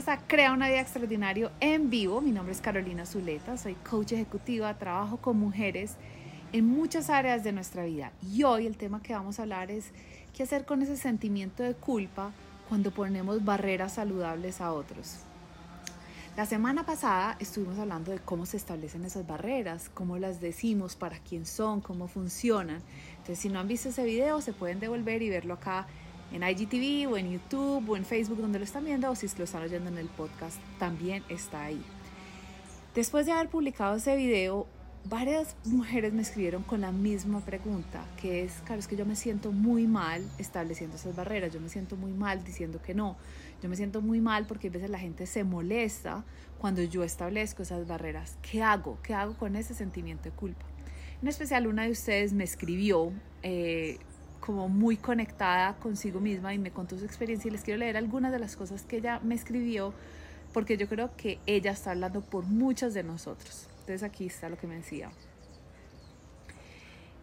bienvenidos a Crea una vida extraordinario en vivo. Mi nombre es Carolina Zuleta, soy coach ejecutiva, trabajo con mujeres en muchas áreas de nuestra vida. Y hoy el tema que vamos a hablar es qué hacer con ese sentimiento de culpa cuando ponemos barreras saludables a otros. La semana pasada estuvimos hablando de cómo se establecen esas barreras, cómo las decimos, para quién son, cómo funcionan. Entonces, si no han visto ese video, se pueden devolver y verlo acá en IGTV o en YouTube o en Facebook donde lo están viendo o si lo están oyendo en el podcast, también está ahí. Después de haber publicado ese video, varias mujeres me escribieron con la misma pregunta, que es, claro, es que yo me siento muy mal estableciendo esas barreras, yo me siento muy mal diciendo que no, yo me siento muy mal porque a veces la gente se molesta cuando yo establezco esas barreras. ¿Qué hago? ¿Qué hago con ese sentimiento de culpa? En especial una de ustedes me escribió eh, como muy conectada consigo misma y me contó su experiencia y les quiero leer algunas de las cosas que ella me escribió porque yo creo que ella está hablando por muchas de nosotros. Entonces aquí está lo que me decía.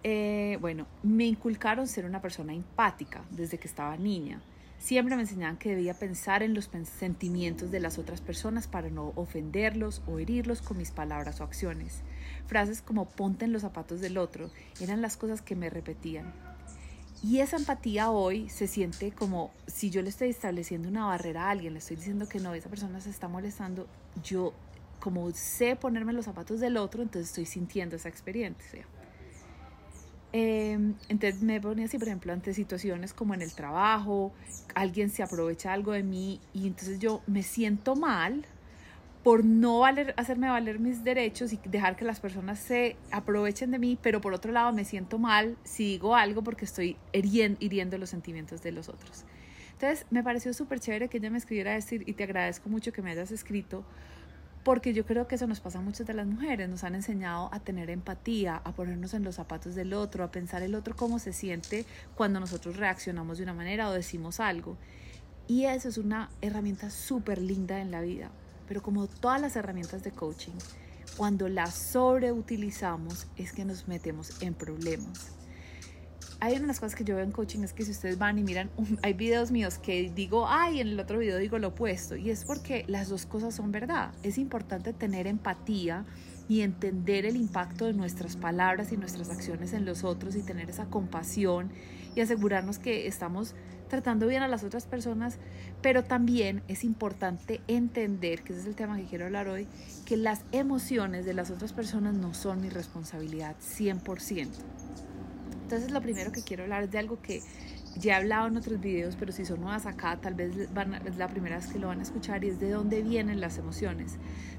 Eh, bueno, me inculcaron ser una persona empática desde que estaba niña. Siempre me enseñaban que debía pensar en los sentimientos de las otras personas para no ofenderlos o herirlos con mis palabras o acciones. Frases como ponte en los zapatos del otro eran las cosas que me repetían. Y esa empatía hoy se siente como si yo le estoy estableciendo una barrera a alguien, le estoy diciendo que no, esa persona se está molestando, yo como sé ponerme los zapatos del otro, entonces estoy sintiendo esa experiencia. Em, entonces me ponía así, por ejemplo, ante situaciones como en el trabajo, alguien se aprovecha algo de mí y entonces yo me siento mal por no valer, hacerme valer mis derechos y dejar que las personas se aprovechen de mí, pero por otro lado me siento mal si digo algo porque estoy hiriendo, los sentimientos de los otros. Entonces me pareció súper chévere que ella me escribiera decir y te agradezco mucho que me hayas escrito porque yo creo que eso nos pasa a muchas de las mujeres, nos han enseñado a tener empatía, a ponernos en los zapatos del otro, a pensar el otro cómo se siente cuando nosotros reaccionamos de una manera o decimos algo. Y eso es una herramienta súper linda en la vida, pero como todas las herramientas de coaching, cuando las sobreutilizamos es que nos metemos en problemas hay una de las cosas que yo veo en coaching es que si ustedes van y miran, hay videos míos que digo, ay, en el otro video digo lo opuesto. Y es porque las dos cosas son verdad. Es importante tener empatía y entender el impacto de nuestras palabras y nuestras acciones en los otros y tener esa compasión y asegurarnos que estamos tratando bien a las otras personas, pero también es importante entender, que ese es el tema que quiero hablar hoy, que las emociones de las otras personas no son mi responsabilidad 100%. Entonces lo primero que quiero hablar es de algo que ya he hablado en otros videos, pero si son nuevas acá, tal vez van, es la primera vez que lo van a escuchar y es de dónde vienen las emociones,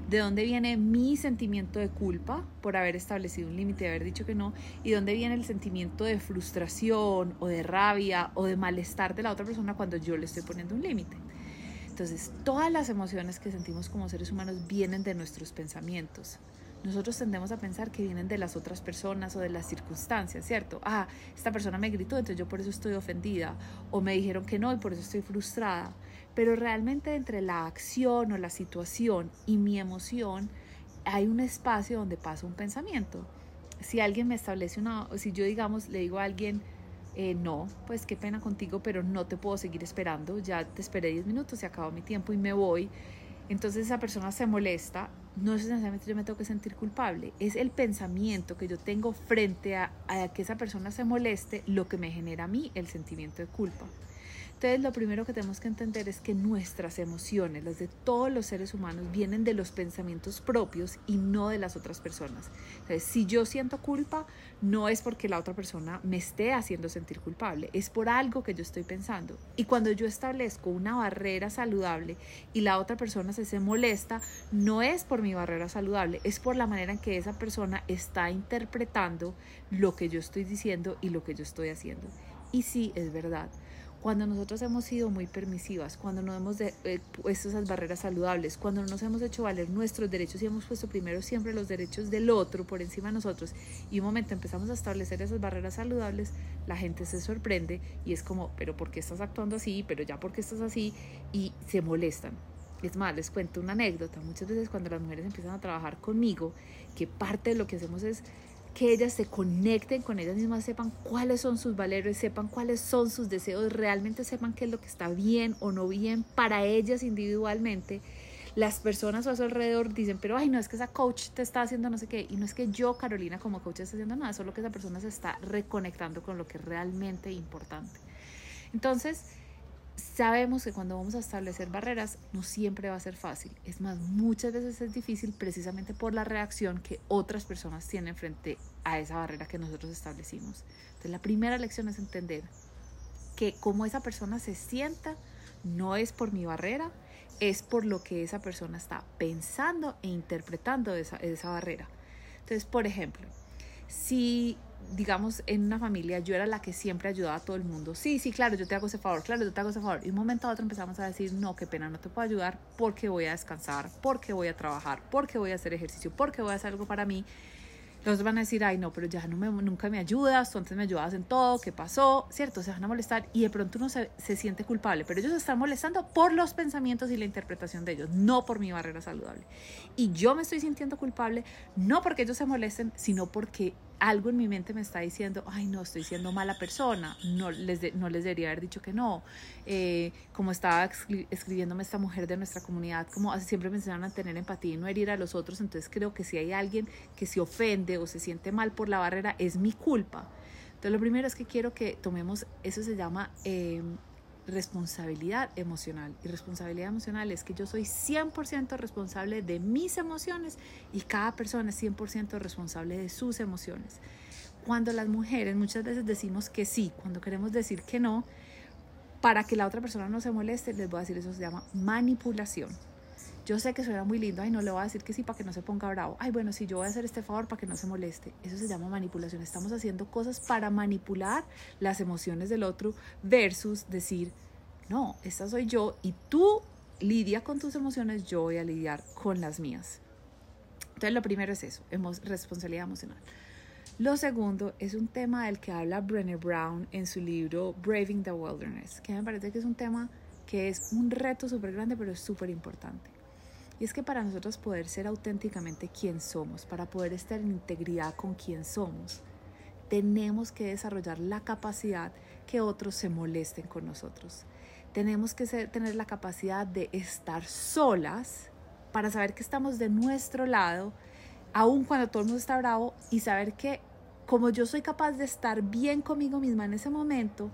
de dónde viene mi sentimiento de culpa por haber establecido un límite, de haber dicho que no, y dónde viene el sentimiento de frustración o de rabia o de malestar de la otra persona cuando yo le estoy poniendo un límite. Entonces, todas las emociones que sentimos como seres humanos vienen de nuestros pensamientos nosotros tendemos a pensar que vienen de las otras personas o de las circunstancias, ¿cierto? Ah, esta persona me gritó, entonces yo por eso estoy ofendida, o me dijeron que no y por eso estoy frustrada. Pero realmente entre la acción o la situación y mi emoción hay un espacio donde pasa un pensamiento. Si alguien me establece una, si yo digamos le digo a alguien, eh, no, pues qué pena contigo, pero no te puedo seguir esperando, ya te esperé 10 minutos, se acabó mi tiempo y me voy. Entonces esa persona se molesta no es necesariamente yo me tengo que sentir culpable, es el pensamiento que yo tengo frente a, a, que esa persona se moleste lo que me genera a mí el sentimiento de culpa. Entonces lo primero que tenemos que entender es que nuestras emociones, las de todos los seres humanos, vienen de los pensamientos propios y no de las otras personas. Entonces si yo siento culpa, no es porque la otra persona me esté haciendo sentir culpable, es por algo que yo estoy pensando. Y cuando yo establezco una barrera saludable y la otra persona se, se molesta, no es por mi barrera saludable, es por la manera en que esa persona está interpretando lo que yo estoy diciendo y lo que yo estoy haciendo. Y sí, es verdad cuando nosotros hemos sido muy permisivas, cuando no hemos de, eh, puesto esas barreras saludables, cuando no nos hemos hecho valer nuestros derechos y hemos puesto primero siempre los derechos del otro por encima de nosotros y un momento empezamos a establecer esas barreras saludables, la gente se sorprende y es como, pero ¿por qué estás actuando así? Pero ya ¿por qué estás así? Y se molestan. Es más, les cuento una anécdota. Muchas veces cuando las mujeres empiezan a trabajar conmigo, que parte de lo que hacemos es que ellas se conecten con ellas mismas, sepan cuáles son sus valores, sepan cuáles son sus deseos, realmente sepan qué es lo que está bien o no bien para ellas individualmente. Las personas a su alrededor dicen, pero ay, no es que esa coach te está haciendo no sé qué, y no es que yo, Carolina, como coach, esté haciendo nada, solo que esa persona se está reconectando con lo que es realmente importante. Entonces, sabemos que cuando vamos a establecer barreras no siempre va a ser fácil. Es más, muchas veces es difícil precisamente por la reacción que otras personas tienen frente a esa barrera que nosotros establecimos. Entonces, la primera lección es entender que como esa persona se sienta no es por mi barrera, es por lo que esa persona está pensando e interpretando esa, esa barrera. Entonces, por ejemplo, si digamos, en una familia yo era la que siempre ayudaba a todo el mundo. Sí, sí, claro, yo te hago ese favor, claro, yo te hago ese favor. Y un momento a otro empezamos a decir, no, qué pena, no te puedo ayudar porque voy a descansar, porque voy a trabajar, porque voy a hacer ejercicio, porque voy a hacer algo para mí. Los van a decir, ay, no, pero ya no me, nunca me ayudas, tú antes me ayudabas en todo, ¿qué pasó? ¿Cierto? Se van a molestar y de pronto uno se, se siente culpable, pero ellos se están molestando por los pensamientos y la interpretación de ellos, no por mi barrera saludable. Y yo me estoy sintiendo culpable, no porque ellos se molesten, sino porque algo en mi mente me está diciendo, ay, no, estoy siendo mala persona, no les, no les debería haber dicho que no. Eh, como estaba escribiéndome esta mujer de nuestra comunidad, como siempre me a tener empatía y no herir a los otros, entonces creo que si hay alguien que se ofende o se siente mal por la barrera, es mi culpa. Entonces lo primero es que quiero que tomemos, eso se llama em, responsabilidad emocional. Y responsabilidad emocional es que yo soy 100% responsable de mis emociones y cada persona es 100% responsable de sus emociones. Cuando las mujeres muchas veces decimos que sí, cuando queremos decir que no, para que la otra persona no se moleste, les voy a decir eso se llama manipulación. Yo sé que suena muy lindo, ay, no le voy a decir que sí para que no se ponga bravo. Ay, bueno, sí, yo voy a hacer este favor para que no se moleste. Eso se llama manipulación. Estamos haciendo cosas para manipular las emociones del otro versus decir, no, esta soy yo y tú lidia con tus emociones, yo voy a lidiar con las mías. Entonces, lo primero es eso, responsabilidad emocional. Lo segundo es un tema del que habla Brené Brown en su libro Braving the Wilderness, que me parece que es un tema que es un reto súper grande, pero es súper importante. Y es que para nosotros poder ser auténticamente quien somos, para poder estar en integridad con quien somos, tenemos que desarrollar la capacidad que otros se molesten con nosotros. Tenemos que tener la capacidad de estar solas para saber que estamos de nuestro lado, aun cuando todo el mundo está bravo, y saber que como yo soy capaz de estar bien conmigo misma en ese momento,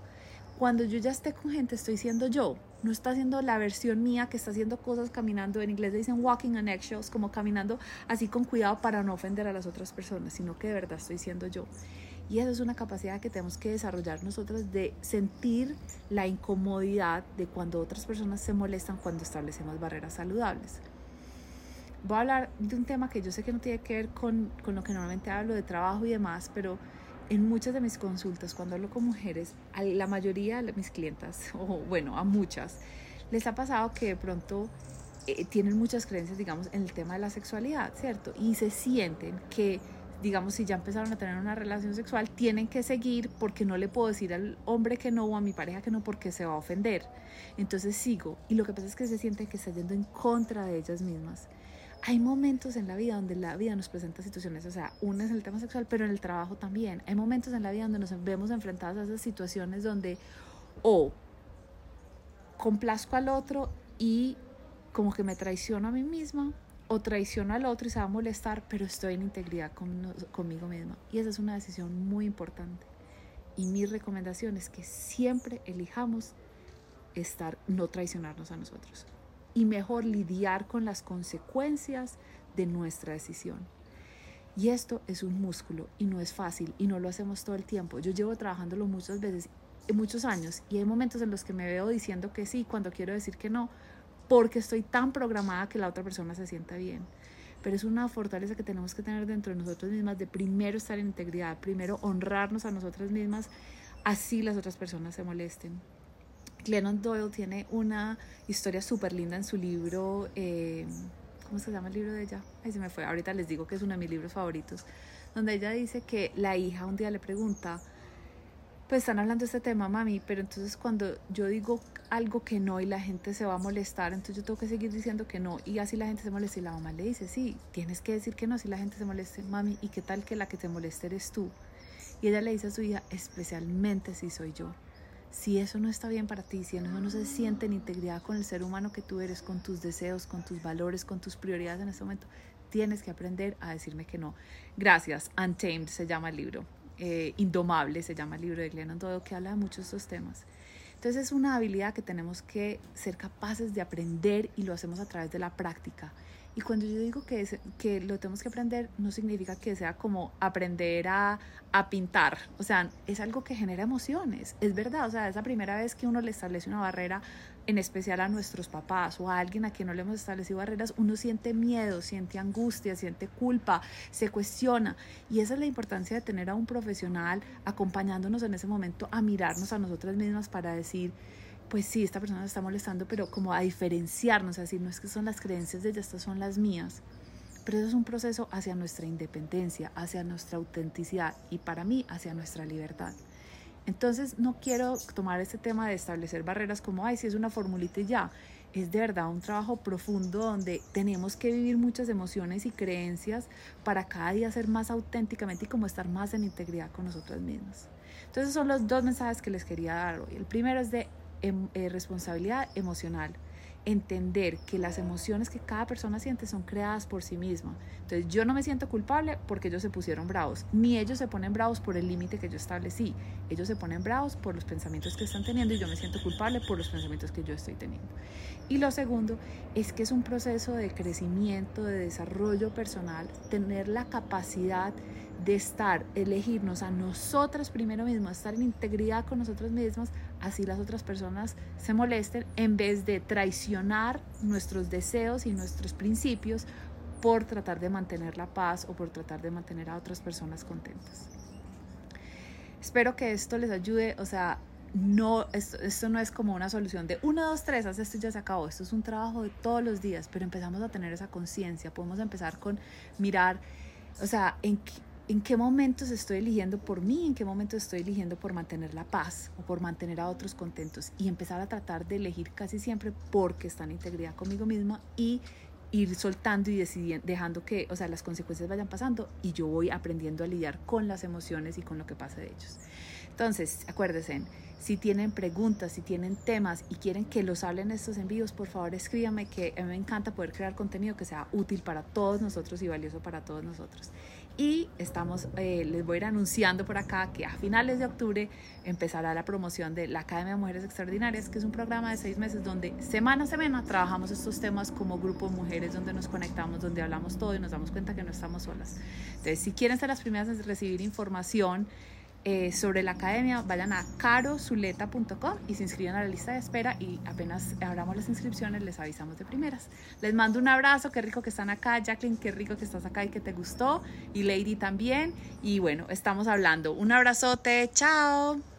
cuando yo ya esté con gente estoy siendo yo, no está siendo la versión mía que está haciendo cosas caminando, en inglés dicen walking on eggshells, como caminando así con cuidado para no ofender a las otras personas, sino que de verdad estoy siendo yo. Y eso es una capacidad que tenemos que desarrollar nosotros de sentir la incomodidad de cuando otras personas se molestan cuando establecemos barreras saludables. Voy a hablar de un tema que yo sé que no tiene que ver con, con lo que normalmente hablo de trabajo y demás, pero en muchas de mis consultas, cuando hablo con mujeres, a la mayoría de mis clientas, o bueno, a muchas, les ha pasado que de pronto eh, tienen muchas creencias, digamos, en el tema de la sexualidad, ¿cierto? Y se sienten que digamos, si ya empezaron a tener una relación sexual, tienen que seguir porque no le puedo decir al hombre que no o a mi pareja que no porque se va a ofender. Entonces sigo. Y lo que pasa es que se sienten que está yendo en contra de ellas mismas. Hay momentos en la vida donde la vida nos presenta situaciones, o sea, una es el tema sexual, pero en el trabajo también. Hay momentos en la vida donde nos vemos enfrentados a esas situaciones donde o complazco al otro y como que me traiciono a mí misma o traiciono al otro y se va a molestar, pero estoy en integridad conmigo misma. Y esa es una decisión muy importante. Y mi recomendación es que siempre elijamos estar, no traicionarnos a nosotros. Y mejor lidiar con las consecuencias de nuestra decisión. Y esto es un músculo y no es fácil y no lo hacemos todo el tiempo. Yo llevo trabajándolo muchas veces, muchos años, y hay momentos en los que me veo diciendo que sí cuando quiero decir que no, porque estoy tan programada que la otra persona se sienta bien. Pero es una fortaleza que tenemos que tener dentro de nosotros mismas de primero estar en integridad, primero honrarnos a nosotras mismas, así las otras personas se molesten. Glennon Doyle tiene una historia súper linda en su libro, eh, ¿cómo se llama el libro de ella? Ahí se me fue, ahorita les digo que es uno de mis libros favoritos, donde ella dice que la hija un día le pregunta, pues están hablando de este tema, mami, pero entonces cuando yo digo algo que no y la gente se va a molestar, entonces yo tengo que seguir diciendo que no y así la gente se molesta y la mamá le dice, sí, tienes que decir que no si la gente se moleste, mami, ¿y qué tal que la que te moleste eres tú? Y ella le dice a su hija, especialmente si soy yo. Si eso no está bien para ti, si eso no se siente en integridad con el ser humano que tú eres, con tus deseos, con tus valores, con tus prioridades en este momento, tienes que aprender a decirme que no. Gracias, Untamed se llama el libro. Eh, Indomable se llama el libro de Glennon Doyle, que habla de muchos de estos temas. Entonces es una habilidad que tenemos que ser capaces de aprender y lo hacemos a través de la práctica. Y cuando yo digo que, que lo tenemos que aprender, no significa que sea como aprender a, a, pintar. O sea, es algo que genera emociones. Es verdad, o sea, es la primera vez que uno le establece una barrera, en especial a nuestros papás o a alguien a quien no le hemos establecido barreras, uno siente miedo, siente angustia, siente culpa, se cuestiona. Y esa es la importancia de tener a un profesional acompañándonos en ese momento a mirarnos a nosotras mismas para decir, pues sí, esta persona nos está molestando, pero como a diferenciarnos, a decir, no es que son las creencias de ella, estas son las mías. Pero eso es un proceso hacia nuestra independencia, hacia nuestra autenticidad y para mí hacia nuestra libertad. Entonces no quiero tomar este tema de establecer barreras como, ay, si es una formulita y ya. Es de verdad un trabajo profundo donde tenemos que vivir muchas emociones y creencias para cada día ser más auténticamente y como estar más en integridad con nosotros mismos. Entonces son los dos mensajes que les quería dar hoy. El primero es de Em, eh, responsabilidad emocional. Entender que las emociones que cada persona siente son creadas por sí misma. Entonces yo no me siento culpable porque ellos se pusieron bravos, ni ellos se ponen bravos por el límite que yo establecí. Ellos se ponen bravos por los pensamientos que están teniendo y yo me siento culpable por los pensamientos que yo estoy teniendo. Y lo segundo es que es un proceso de crecimiento, de desarrollo personal, tener la capacidad de estar, elegirnos a nosotras primero mismas, estar en integridad con nosotras mismas, así las otras personas se molesten, en vez de traicionar nuestros deseos y nuestros principios por tratar de mantener la paz o por tratar de mantener a otras personas contentas. Espero que esto les ayude, o sea, no, esto, esto, no es como una solución de uno, dos, tres, haz esto y ya se acabó. Esto es un trabajo de todos los días, pero empezamos a tener esa conciencia. Podemos empezar con mirar, o sea, en, en qué momentos estoy eligiendo por mí, en qué momentos estoy eligiendo por mantener la paz o por mantener a otros contentos y empezar a tratar de elegir casi siempre porque está en integridad conmigo misma y ir soltando y decidiendo, dejando que, o sea, las consecuencias vayan pasando y yo voy aprendiendo a lidiar con las emociones y con lo que pasa de ellos. Entonces, acuérdense, si tienen preguntas, si tienen temas y quieren que los hablen estos envíos, por favor escríbame que a mí me encanta poder crear contenido que sea útil para todos nosotros y valioso para todos nosotros. Y estamos, eh, les voy a ir anunciando por acá que a finales de octubre empezará la promoción de la Academia de Mujeres Extraordinarias, que es un programa de seis meses donde semana a semana trabajamos estos temas como grupo de mujeres, donde nos conectamos, donde hablamos todo y nos damos cuenta que no estamos solas. Entonces, si quieren ser las primeras en recibir información, eh, sobre la academia, vayan a carozuleta.com y se inscriban a la lista de espera y apenas abramos las inscripciones les avisamos de primeras. Les mando un abrazo, qué rico que están acá, Jacqueline, qué rico que estás acá y que te gustó, y Lady también, y bueno, estamos hablando. Un abrazote, chao.